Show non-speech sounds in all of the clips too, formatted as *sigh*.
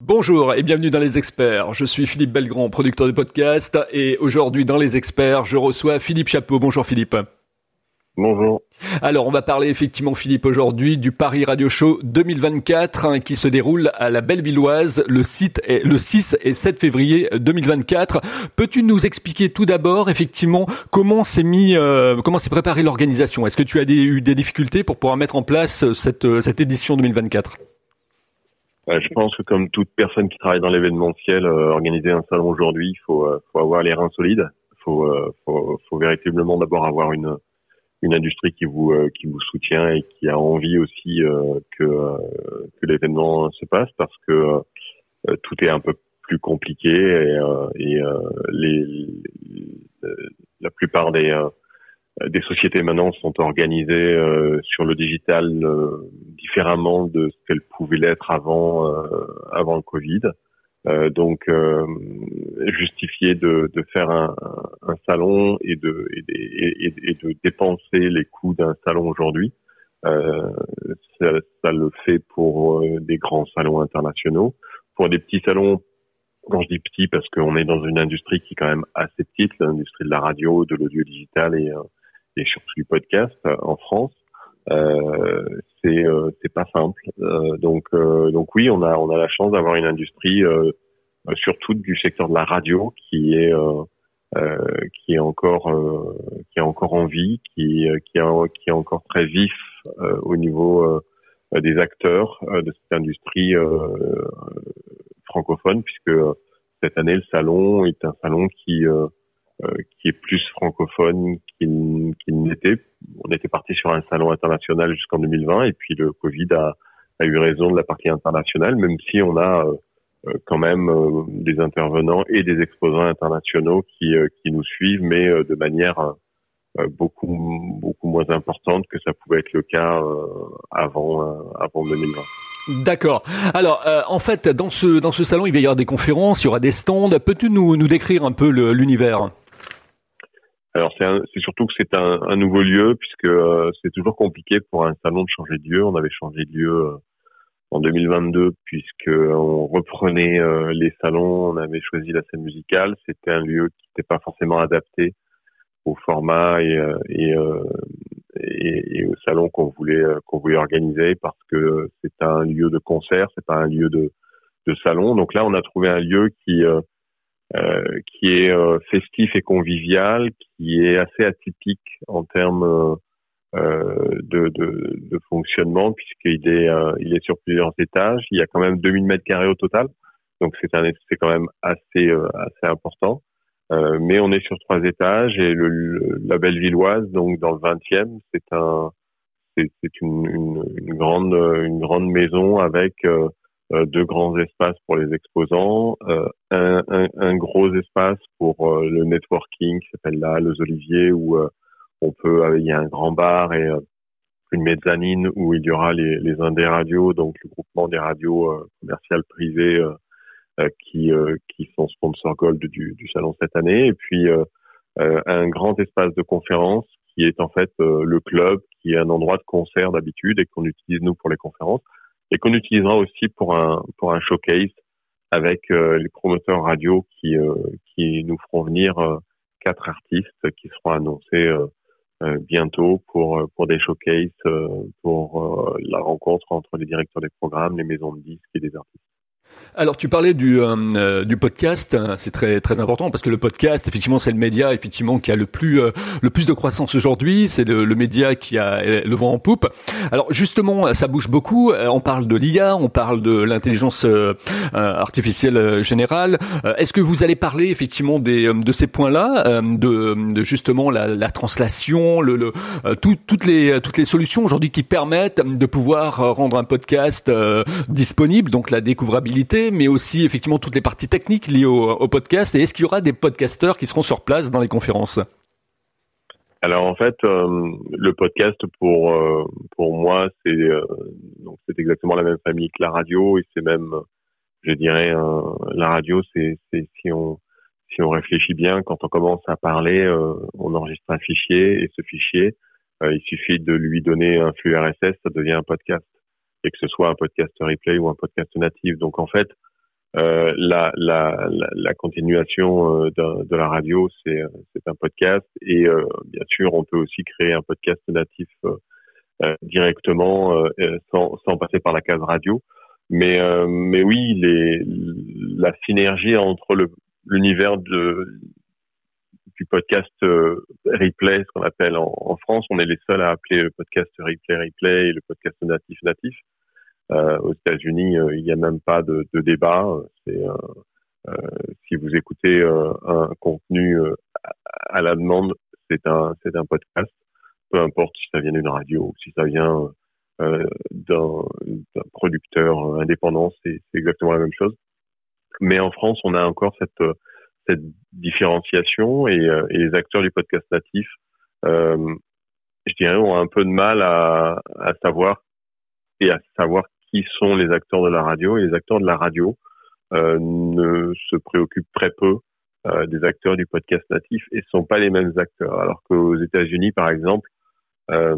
Bonjour et bienvenue dans Les Experts. Je suis Philippe Belgrand, producteur de podcast et aujourd'hui dans Les Experts, je reçois Philippe Chapeau. Bonjour Philippe. Bonjour. Alors, on va parler effectivement, Philippe, aujourd'hui du Paris Radio Show 2024 hein, qui se déroule à la Bellevilloise le, site est, le 6 et 7 février 2024. Peux-tu nous expliquer tout d'abord, effectivement, comment s'est mis, euh, comment s'est préparée l'organisation? Est-ce que tu as eu des difficultés pour pouvoir mettre en place cette, cette édition 2024 je pense que comme toute personne qui travaille dans l'événementiel, euh, organiser un salon aujourd'hui, il faut, euh, faut avoir les reins solides. Il faut, euh, faut, faut, véritablement d'abord avoir une, une industrie qui vous, qui vous soutient et qui a envie aussi que, que l'événement se passe parce que tout est un peu plus compliqué et, et les, la plupart des euh, des sociétés maintenant sont organisées euh, sur le digital euh, différemment de ce qu'elles pouvaient l'être avant avant le Covid. donc justifier de, de faire un, un, salon et de et, et, de dépenser les coûts d'un salon aujourd'hui, ça, ça, le fait pour des grands salons internationaux. Pour des petits salons, quand je dis petits, parce qu'on est dans une industrie qui est quand même assez petite, l'industrie de la radio, de l'audio digital et et surtout du podcast euh, en France, euh, c'est euh, c'est pas simple. donc donc oui, on a on a la chance d'avoir une industrie surtout du secteur de la radio qui est qui est encore qui est encore en vie, qui qui est qui est encore très vif au niveau des acteurs de cette industrie francophone, puisque cette année le salon est un salon qui euh, qui est plus francophone qu'il n'était. On était parti sur un salon international jusqu'en 2020 et puis le Covid a, a, eu raison de la partie internationale, même si on a euh, euh, quand même des intervenants et des exposants internationaux qui, qui nous suivent, mais de manière beaucoup beaucoup moins importante que ça pouvait être le cas avant avant 2020. D'accord. Alors, en fait, dans ce dans ce salon, il va y avoir des conférences, il y aura des stands. Peux-tu nous nous décrire un peu l'univers? Alors c'est surtout que c'est un, un, nouveau lieu puisque euh, c'est toujours compliqué pour un salon de changer de lieu. On avait changé de lieu euh, en 2022 puisque on reprenait euh, les salons, on avait choisi la scène musicale. C'était un lieu qui n'était pas forcément adapté au format et, et, et, et au salon qu'on voulait qu'on voulait organiser parce que c'est un lieu de concert, c'est pas un lieu de, de salon. Donc là, on a trouvé un lieu qui euh, qui est euh, festif et convivial, qui est assez atypique en termes euh, de, de, de, fonctionnement puisqu'il est il est sur plusieurs étages. Il y a quand même 2000 mètres carrés au total, donc c'est un c'est quand même assez assez important. Euh, mais on est sur trois étages et le, la Bellevilloise, donc dans le 20e, c'est un une, une, une, grande une grande maison avec euh, euh, deux grands espaces pour les exposants, euh, un, un, un, gros espace pour euh, le networking qui s'appelle là Les Oliviers où on peut il y a un grand bar et une mezzanine où il y aura les, les indés radios, donc le groupement des radios commerciales privées qui, qui sont sponsors gold du, du salon cette année, et puis un grand espace de conférence qui est en fait le club, qui est un endroit de concert d'habitude et qu'on utilise nous pour les conférences et qu'on utilisera aussi pour un pour un showcase avec euh, les promoteurs radio qui euh, qui nous feront venir euh, quatre artistes qui seront annoncés bientôt pour pour des showcases pour la rencontre entre les directeurs des programmes, les maisons de disques et des artistes. Alors tu parlais du euh, euh, du podcast, c'est très très important parce que le podcast effectivement c'est le média effectivement qui a le plus euh, le plus de croissance aujourd'hui, c'est le, le, média qui a le vent en poupe. Alors justement ça bouge beaucoup, on parle de l'IA, on parle de l'intelligence artificielle générale. Est-ce que vous allez parler effectivement des de ces points-là, de, de, justement la, la translation, le, le toutes les toutes les solutions aujourd'hui qui permettent de pouvoir rendre un podcast disponible, donc la découvrabilité mais aussi effectivement toutes les parties techniques liées au, podcast. Et est-ce qu'il y aura des podcasteurs qui seront sur place dans les conférences? Alors en fait, euh, le podcast pour euh, pour moi c'est euh, c'est exactement la même famille que la radio. Et c'est même je dirais la radio c'est c'est si on si on réfléchit bien quand on commence à parler on enregistre un fichier. Et ce fichier il suffit de lui donner un flux RSS ça devient un podcast que ce soit un podcast replay ou un podcast natif. Donc en fait, Euh, la, la, la, continuation euh, de, la radio, c'est un podcast. Et euh, bien sûr, on peut aussi créer un podcast natif directement sans, sans passer par la case radio. Mais, mais oui, les, la synergie entre l'univers du podcast replay, ce qu'on appelle en, en, France, on est les seuls à appeler le podcast replay replay et le podcast natif natif. Euh, aux États-Unis, euh, il n'y a même pas de, de débat. C'est euh, si vous écoutez un contenu à la demande, c'est un c'est un podcast. Peu importe si ça vient d'une radio ou si ça vient d'un producteur indépendant, c'est exactement la même chose. Mais en France, on a encore cette cette différenciation et, et les acteurs du podcast natif, euh, je dirais, ont un peu de mal à, à savoir et à savoir qui sont les acteurs de la radio. Et les acteurs de la radio euh, ne se préoccupent très peu euh, des acteurs du podcast natif et ne sont pas les mêmes acteurs. Alors qu'aux États-Unis, par exemple, euh,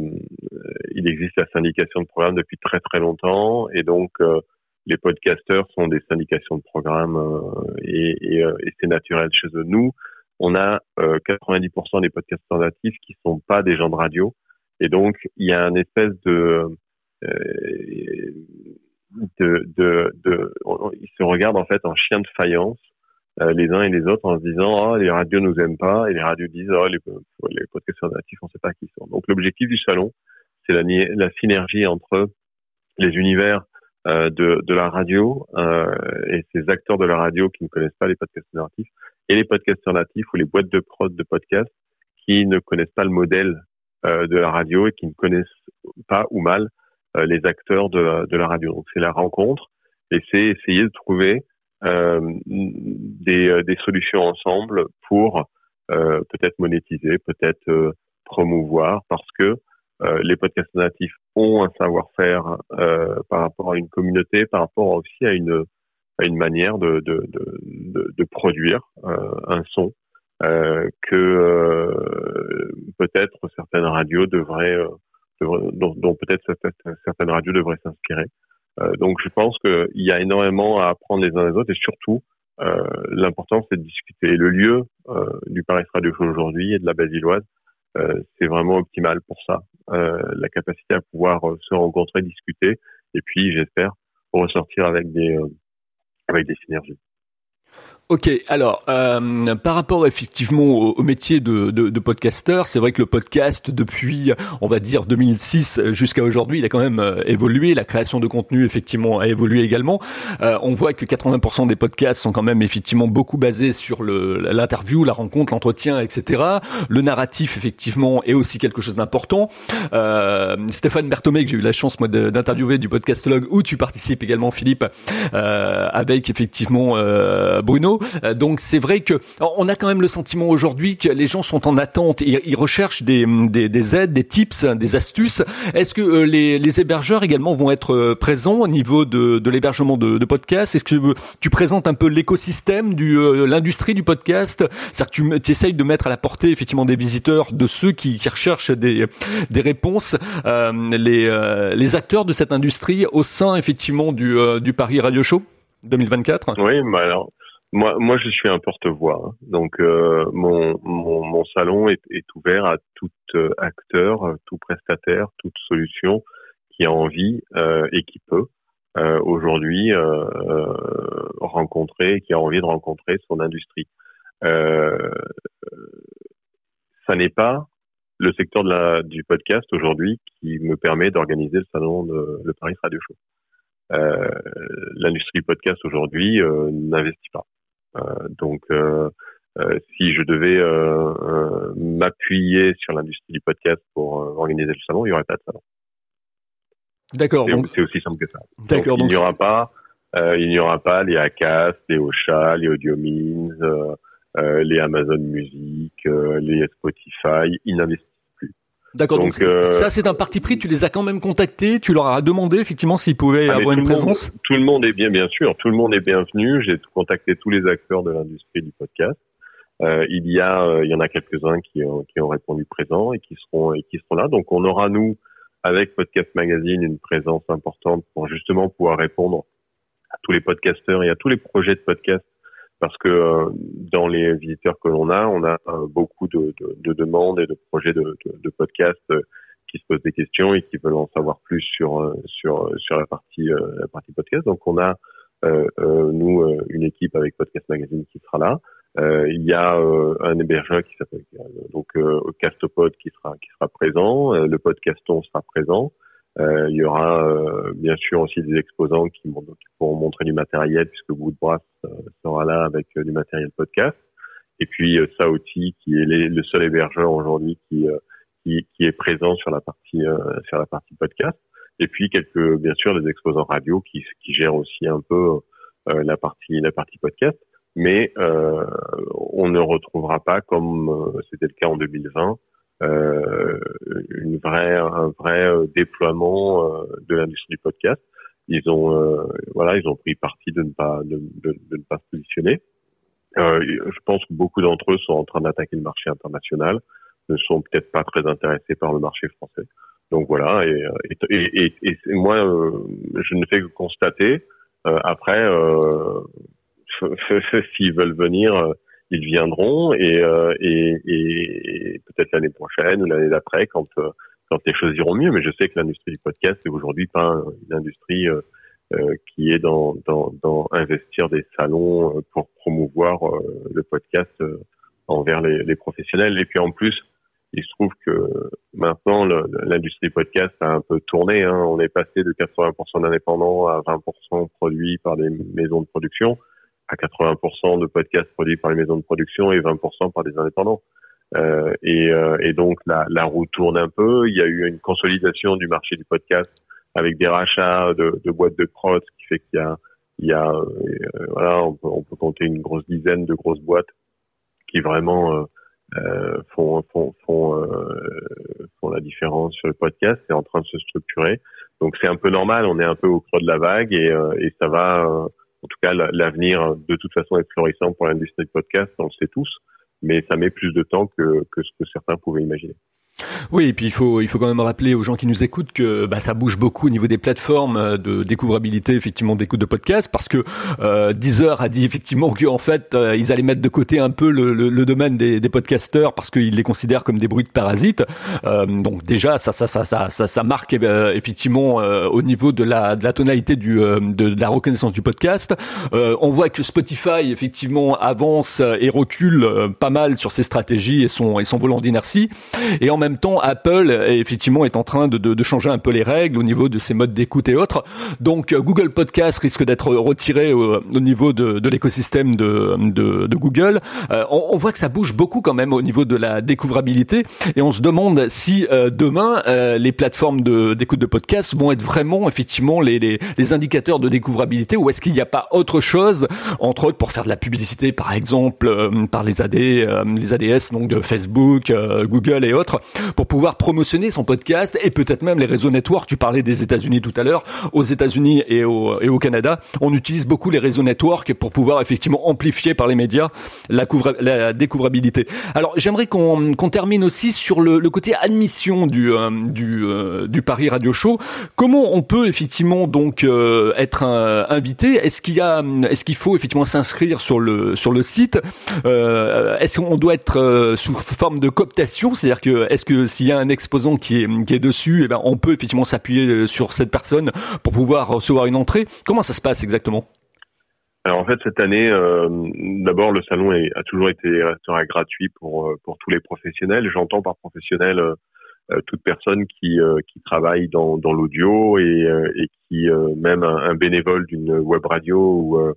il existe la syndication de programmes depuis très très longtemps et donc euh, les podcasteurs sont des syndications de programmes euh, et, et, et c'est naturel chez eux. Nous, on a 90% des podcasteurs natifs qui sont pas des gens de radio et donc il y a une espèce de euh, de, de, de, ils se regardent en fait en chien de faïence euh, les uns et les autres en se disant oh, les radios nous aiment pas et les radios disent oh, les, les podcasteurs natifs on sait pas qui sont. Donc l'objectif du salon c'est la, synergie entre les univers euh, de, de la radio euh, et ces acteurs de la radio qui ne connaissent pas les podcasteurs natifs et les podcasteurs natifs ou les boîtes de prod de podcasts qui ne connaissent pas le modèle euh, de la radio et qui ne connaissent pas ou mal euh, les acteurs de, de la radio. Donc c'est la rencontre et c'est essayer de trouver euh, des, euh, des, solutions ensemble pour euh, peut-être monétiser, peut-être euh, promouvoir, parce que les podcasts natifs ont un savoir-faire par rapport à une communauté, par rapport aussi à une, à une manière de, de, de, de produire un son que peut-être certaines radios devraient dont, peut-être certaines radios devraient s'inspirer. Euh, donc je pense qu'il y a énormément à apprendre les uns des autres et surtout euh, l'important c'est de discuter. Le lieu euh, du Paris Radio Show aujourd'hui et de la Basilloise, euh, c'est vraiment optimal pour ça. Euh, la capacité à pouvoir euh, se rencontrer, discuter et puis j'espère ressortir avec des avec des synergies. Ok, alors euh, par rapport effectivement au, métier de, de, de podcasteur, c'est vrai que le podcast depuis, on va dire 2006 jusqu'à aujourd'hui, il a quand même euh, évolué. La création de contenu effectivement a évolué également. Euh, on voit que 80% des podcasts sont quand même effectivement beaucoup basés sur l'interview, la rencontre, l'entretien, etc. Le narratif effectivement est aussi quelque chose d'important. Euh, Stéphane Berthomé, que j'ai eu la chance moi d'interviewer du podcastologue, où tu participes également Philippe, euh, avec effectivement Bruno. Euh, donc c'est vrai que on a quand même le sentiment aujourd'hui que les gens sont en attente. Ils recherchent des, des, des aides, des tips, des astuces. Est-ce que euh, les, les, hébergeurs également vont être euh, présents au niveau de, de l'hébergement de, de podcasts? Est-ce que tu présentes un peu l'écosystème du l'industrie du podcast? C'est-à-dire que tu, essayes de mettre à la portée effectivement des visiteurs, de ceux qui, qui recherchent des, des réponses, euh, les, les acteurs de cette industrie au sein effectivement du, du Paris Radio Show 2024 Oui, bah alors moi, moi, je suis un porte-voix. Hein. Donc, euh, mon, mon, mon, salon est, est, ouvert à tout euh, acteur, euh, tout prestataire, toute solution qui a envie euh, et qui peut euh, aujourd'hui rencontrer, qui a envie de rencontrer son industrie. ça n'est pas le secteur de la, du podcast aujourd'hui qui me permet d'organiser le salon de Paris Radio Show. L'industrie podcast aujourd'hui n'investit pas. Euh, donc, euh, euh, si je devais m'appuyer sur l'industrie du podcast pour organiser le salon, il n'y aurait pas de salon. D'accord. C'est aussi simple que ça. D'accord. il n'y aura pas, il n'y aura pas les Acast, les Ocha, les Audiomins, euh, les Amazon Music, les Spotify. Ils n'investissent D'accord, donc, euh, ça c'est un parti pris, tu les as quand même contactés, tu leur as demandé effectivement s'ils pouvaient ah, avoir une présence? Tout le monde est bien, bien sûr, tout le monde est bienvenu, j'ai contacté tous les acteurs de l'industrie du podcast. Euh, il y a, euh, il y en a quelques-uns qui, qui ont répondu présent et qui seront et qui seront là. Donc on aura nous avec Podcast Magazine une présence importante pour justement pouvoir répondre à tous les podcasteurs et à tous les projets de podcast parce que euh, dans les visiteurs que l'on a, on a euh, beaucoup de, de, de, demandes et de projets de, de podcasts euh, qui se posent des questions et qui veulent en savoir plus sur sur sur la partie la partie podcast. Donc on a nous une équipe avec Podcast Magazine qui sera là. il y a un hébergeur qui s'appelle donc Castopod qui sera qui sera présent. le podcaston sera présent. Euh, il y aura euh, bien sûr aussi des exposants qui, qui, pourront montrer du matériel puisque Woodbrass euh, sera là avec du matériel podcast. Et puis Saoti qui est le seul hébergeur aujourd'hui qui, qui, qui est présent sur la partie sur la partie podcast. Et puis quelques bien sûr des exposants radio qui, qui gèrent aussi un peu la partie la partie podcast. Mais on ne retrouvera pas comme c'était le cas en 2020 euh, une vraie, un vrai euh, déploiement euh, de l'industrie du podcast. Ils ont, voilà, ils ont pris parti de ne pas, de, de, de ne pas se positionner. je pense que beaucoup d'entre eux sont en train d'attaquer le marché international, ne sont peut-être pas très intéressés par le marché français. Donc voilà, et, et, et, et moi, je ne fais que constater. après, euh, *laughs* s'ils veulent venir, ils viendront et, euh, et, et peut-être l'année prochaine ou l'année d'après quand euh, quand les choses iront mieux. Mais je sais que l'industrie du podcast est aujourd'hui pas une industrie euh, qui est dans, dans, dans, investir des salons pour promouvoir le podcast envers les, les, professionnels. Et puis en plus, il se trouve que maintenant l'industrie du podcast a un peu tourné. Hein. On est passé de 80% d'indépendants à 20% produits par des maisons de production à 80% de podcasts produits par les maisons de production et 20% par des indépendants. Euh, et, euh, et, donc la, la, roue tourne un peu. Il y a eu une consolidation du marché du podcast avec des rachats de, de boîtes de prod, qui fait qu'il y a, il y a euh, voilà, on peut, on peut, compter une grosse dizaine de grosses boîtes qui vraiment euh, euh, font font font, font la différence sur le podcast. C'est en train de se structurer. Donc c'est un peu normal. On est un peu au creux de la vague et, et ça va en tout cas, l'avenir de toute façon est florissant pour l'industrie de podcast, on le sait tous, mais ça met plus de temps que ce que certains pouvaient imaginer. Oui, et puis il faut il faut quand même rappeler aux gens qui nous écoutent que bah, ça bouge beaucoup au niveau des plateformes euh, de découvrabilité effectivement d'écoute de podcast parce que euh, Deezer a dit effectivement qu'en fait euh, ils allaient mettre de côté un peu le, le, domaine des, des podcasteurs parce qu'ils les considèrent comme des bruits de parasites. Euh, donc déjà ça ça ça ça ça, ça marque euh, effectivement au niveau de la de la tonalité du de, de, la reconnaissance du podcast. on voit que Spotify effectivement avance et recule pas mal sur ses stratégies et son et son volant d'inertie et en même temps, Apple effectivement est en train de, de, de, changer un peu les règles au niveau de ses modes d'écoute et autres. Donc euh, Google Podcast risque d'être retiré au, niveau de, de l'écosystème de, de, Google. Euh, on, on, voit que ça bouge beaucoup quand même au niveau de la découvrabilité et on se demande si euh, demain les plateformes d'écoute de, podcast vont être vraiment effectivement les, les, les indicateurs de découvrabilité ou est-ce qu'il n'y a pas autre chose entre autres pour faire de la publicité par exemple par les AD les ADS donc de Facebook Google et autres pour pouvoir promotionner son podcast et peut-être même les réseaux networks. Tu parlais des États-Unis tout à l'heure. Aux États-Unis et au, Canada, on utilise beaucoup les réseaux networks pour pouvoir effectivement amplifier par les médias la, découvrabilité. Alors j'aimerais qu'on termine aussi sur le, côté admission du euh, euh, du Paris Radio Show. Comment on peut effectivement donc euh, être invité? Est-ce qu'il y a est-ce qu'il faut effectivement s'inscrire sur le sur le site? Est-ce qu'on doit être sous forme de cooptation? C'est-à-dire que est-ce que s'il y a un exposant qui est, dessus, eh ben, on peut effectivement s'appuyer euh, sur cette personne pour pouvoir recevoir une entrée? Comment ça se passe exactement? Alors en fait cette année, euh, d'abord le salon a toujours été restera gratuit pour euh, pour tous les professionnels. J'entends par professionnel toute personne qui travaille dans l'audio et, et qui même un, bénévole d'une web radio ou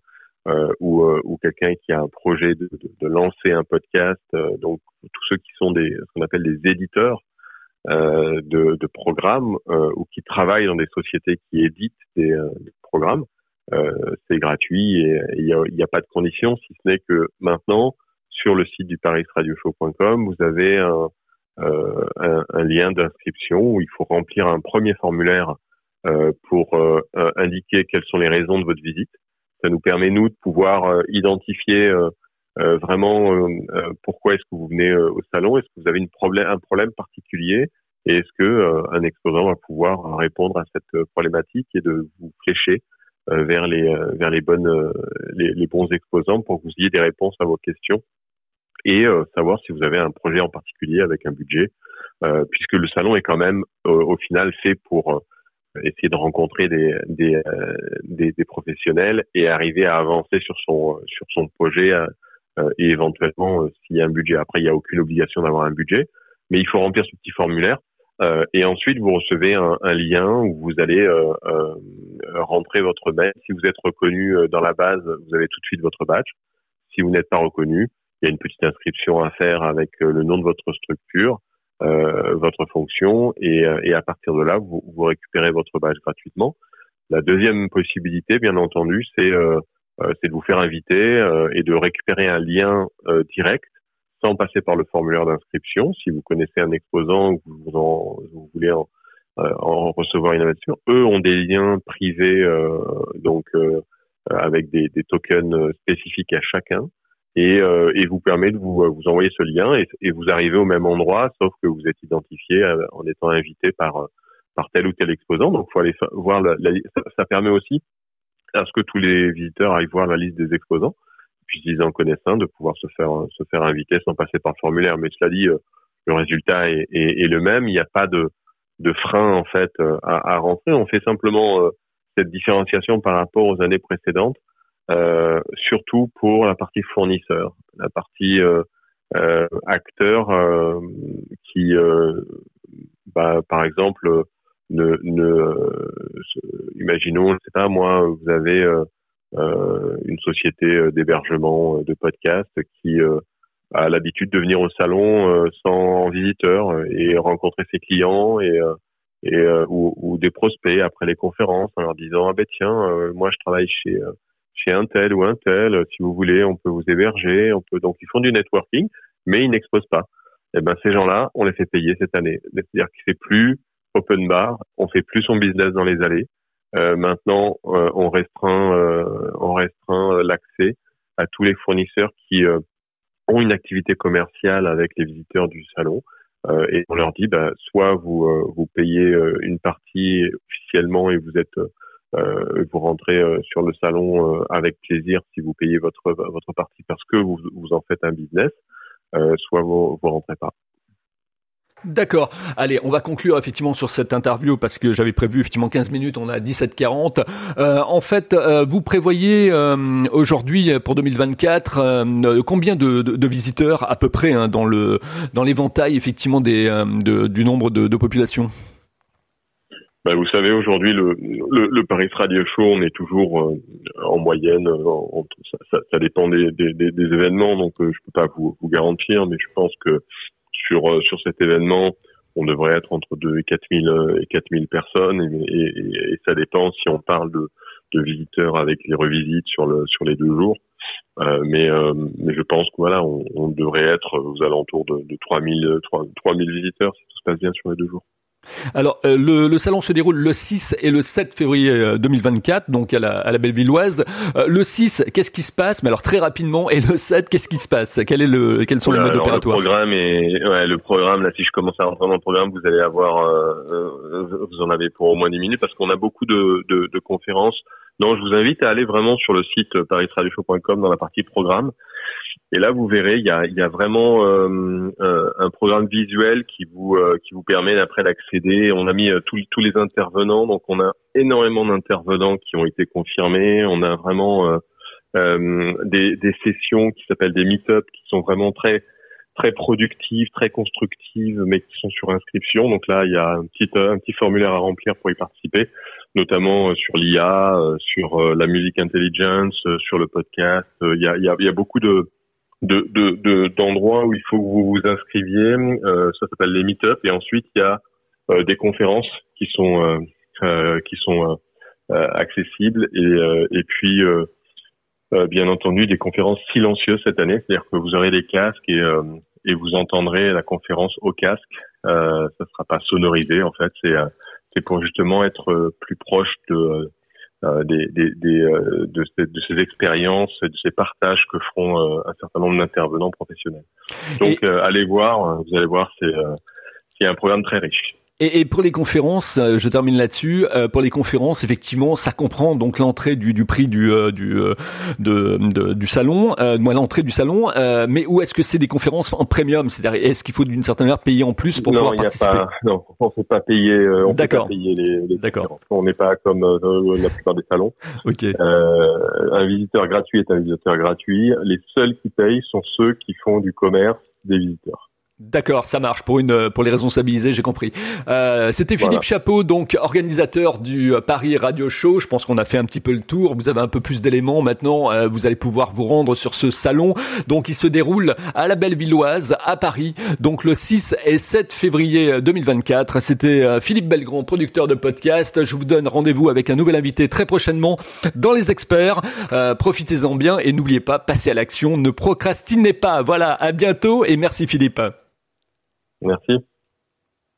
ou, ou quelqu'un qui a un projet de, de, de lancer un podcast. donc tous ceux qui sont des ce qu'on appelle des éditeurs euh, de, de, programmes euh, ou qui travaillent dans des sociétés qui éditent des, euh, programmes. Euh, c'est gratuit et il n'y a, a, pas de conditions, si ce n'est que maintenant, sur le site du parisradioshow.com, vous avez un, un, un lien d'inscription où il faut remplir un premier formulaire pour indiquer quelles sont les raisons de votre visite. Ça nous permet, nous, de pouvoir identifier euh, vraiment euh, euh, pourquoi est-ce que vous venez au salon. Est-ce que vous avez une problème, un problème particulier? Et est-ce que un exposant va pouvoir répondre à cette problématique et de vous flécher vers les vers les bonnes les, bons exposants pour que vous ayez des réponses à vos questions et savoir si vous avez un projet en particulier avec un budget, puisque le salon est quand même au final fait pour essayer de rencontrer des des, des, des, professionnels et arriver à avancer sur son sur son projet et éventuellement s'il y a un budget. Après, il n'y a aucune obligation d'avoir un budget, mais il faut remplir ce petit formulaire euh, et ensuite, vous recevez un, un, lien où vous allez euh, euh, rentrer votre badge. Si vous êtes reconnu dans la base, vous avez tout de suite votre badge. Si vous n'êtes pas reconnu, il y a une petite inscription à faire avec le nom de votre structure, votre fonction, et, et, à partir de là, vous, vous, récupérez votre badge gratuitement. La deuxième possibilité, bien entendu, c'est de vous faire inviter et de récupérer un lien direct sans passer par le formulaire d'inscription. Si vous connaissez un exposant ou vous, vous voulez en, euh, en, recevoir une invitation, eux ont des liens privés, euh, donc euh, avec des, des, tokens spécifiques à chacun, et, et vous permet de vous, vous envoyer ce lien et, et, vous arrivez au même endroit, sauf que vous êtes identifié en étant invité par par tel ou tel exposant. Donc, faut aller voir. La, ça, ça permet aussi à ce que tous les visiteurs aillent voir la liste des exposants puis s'ils en connaissent un, de pouvoir se faire se faire inviter sans passer par le formulaire. Mais cela dit, euh, le résultat est, est, est le même. Il n'y a pas de, de frein en fait euh, à, à, rentrer. On fait simplement euh, cette différenciation par rapport aux années précédentes, euh, surtout pour la partie fournisseur, la partie euh, acteur qui, bah, par exemple, ne, ne imaginons, je sais pas moi, vous avez euh, une société euh, d'hébergement euh, de podcast qui a l'habitude de venir au salon sans visiteur et rencontrer ses clients et et ou, ou, des prospects après les conférences en leur disant ah ben tiens moi je travaille chez chez un tel ou un tel si vous voulez on peut vous héberger on peut donc ils font du networking mais ils n'exposent pas. Eh ben ces gens-là on les fait payer cette année. C'est-à-dire qu'il fait plus open bar on fait plus son business dans les allées. Euh, maintenant, euh, on restreint, euh, on restreint l'accès à tous les fournisseurs qui ont une activité commerciale avec les visiteurs du salon. et on leur dit, bah, soit vous vous payez une partie officiellement et vous êtes vous rentrez sur le salon avec plaisir si vous payez votre votre partie parce que vous, vous en faites un business, soit vous vous rentrez pas. D'accord. Allez, on va conclure effectivement sur cette interview parce que j'avais prévu effectivement 15 minutes, on a 17h40. Euh, en fait, euh, vous prévoyez euh, aujourd'hui pour 2024 euh, combien de, de, de, visiteurs à peu près hein, dans le dans l'éventail effectivement des de, du nombre de, de populations? Ben, vous savez, aujourd'hui, le, le, le, Paris Radio Show, on est toujours en moyenne, ça, ça, ça, dépend des, des, des, événements, donc je peux pas vous, vous garantir, mais je pense que sur euh, sur cet événement, on devrait être entre 2 et 4 000 euh, et 4 000 personnes et, et, et, ça dépend si on parle de, de visiteurs avec les revisites sur le sur les deux jours. Euh, mais euh, mais je pense que voilà, on, on, devrait être aux alentours de, de 3 000 3, 3 000 visiteurs si tout se passe bien sur les deux jours. Alors, euh, le, le, salon se déroule le 6 et le 7 février 2024, euh, donc à la, à la Bellevilloise. Euh, le 6, qu'est-ce qui se passe? Mais alors très rapidement, et le 7, qu'est-ce qui se passe? Quel est le, Quels sont les modes opératoires Le programme est, ouais, le programme. Là, si je commence à rentrer dans le programme, vous allez avoir, euh, vous en avez pour au moins 10 minutes parce qu'on a beaucoup de, de, de conférences. Non, je vous invite à aller vraiment sur le site parisradioshow.com dans la partie programme. Et là, vous verrez, il y a, y a vraiment euh, euh, un programme visuel qui vous euh, qui vous permet après d'accéder. On a mis tous tous les intervenants, donc on a énormément d'intervenants qui ont été confirmés. On a vraiment des, des sessions qui s'appellent des meet-up, qui sont vraiment très très productives, très constructives, mais qui sont sur inscription. Donc là, il y a un petit un petit formulaire à remplir pour y participer, notamment sur l'IA, sur la musique intelligence, sur le podcast. Il y a, il y il y a beaucoup de de d'endroits où il faut que vous vous inscriviez. Euh, ça s'appelle les meet-up et ensuite il y a euh, des conférences qui sont euh, euh qui sont euh, accessibles et et puis bien entendu des conférences silencieuses cette année, c'est-à-dire que vous aurez des casques et et vous entendrez la conférence au casque. Euh, ça sera pas sonorisé en fait, c'est c'est pour justement être plus proche de euh, des, des, des euh, de, ces, de, ces, expériences, de ces partages que feront euh, un certain nombre d'intervenants professionnels. Donc allez voir, vous allez voir, c'est c'est un programme très riche. Et, et, pour les conférences, euh, je termine là-dessus. Euh, pour les conférences, effectivement, ça comprend donc l'entrée du, du prix du euh, du de, de, du salon, euh, l'entrée du salon. mais où est-ce que c'est des conférences en premium? C'est-à-dire, est-ce qu'il faut d'une certaine manière payer en plus pour non, pouvoir participer pas, *laughs* Non, on ne peut pas payer. on peut pas payer les, les D'accord. On n'est pas comme la plupart des salons. *laughs* Ok. un visiteur gratuit est un visiteur gratuit. Les seuls qui payent sont ceux qui font du commerce des visiteurs. D'accord, ça marche pour une pour les responsabiliser, j'ai compris. Euh, C'était Philippe Chapeau, donc organisateur du euh, Paris Radio Show. Je pense qu'on a fait un petit peu le tour. Vous avez un peu plus d'éléments maintenant. Euh, vous allez pouvoir vous rendre sur ce salon. Donc, il se déroule à la Bellevilloise, à Paris. Donc, le 6 et 7 février 2024. C'était euh, Philippe Belgrand, producteur de podcast. Je vous donne rendez-vous avec un nouvel invité très prochainement dans les experts. Profitez-en bien et n'oubliez pas, passez à l'action. Ne procrastinez pas. Voilà, à bientôt et merci Philippe. Merci.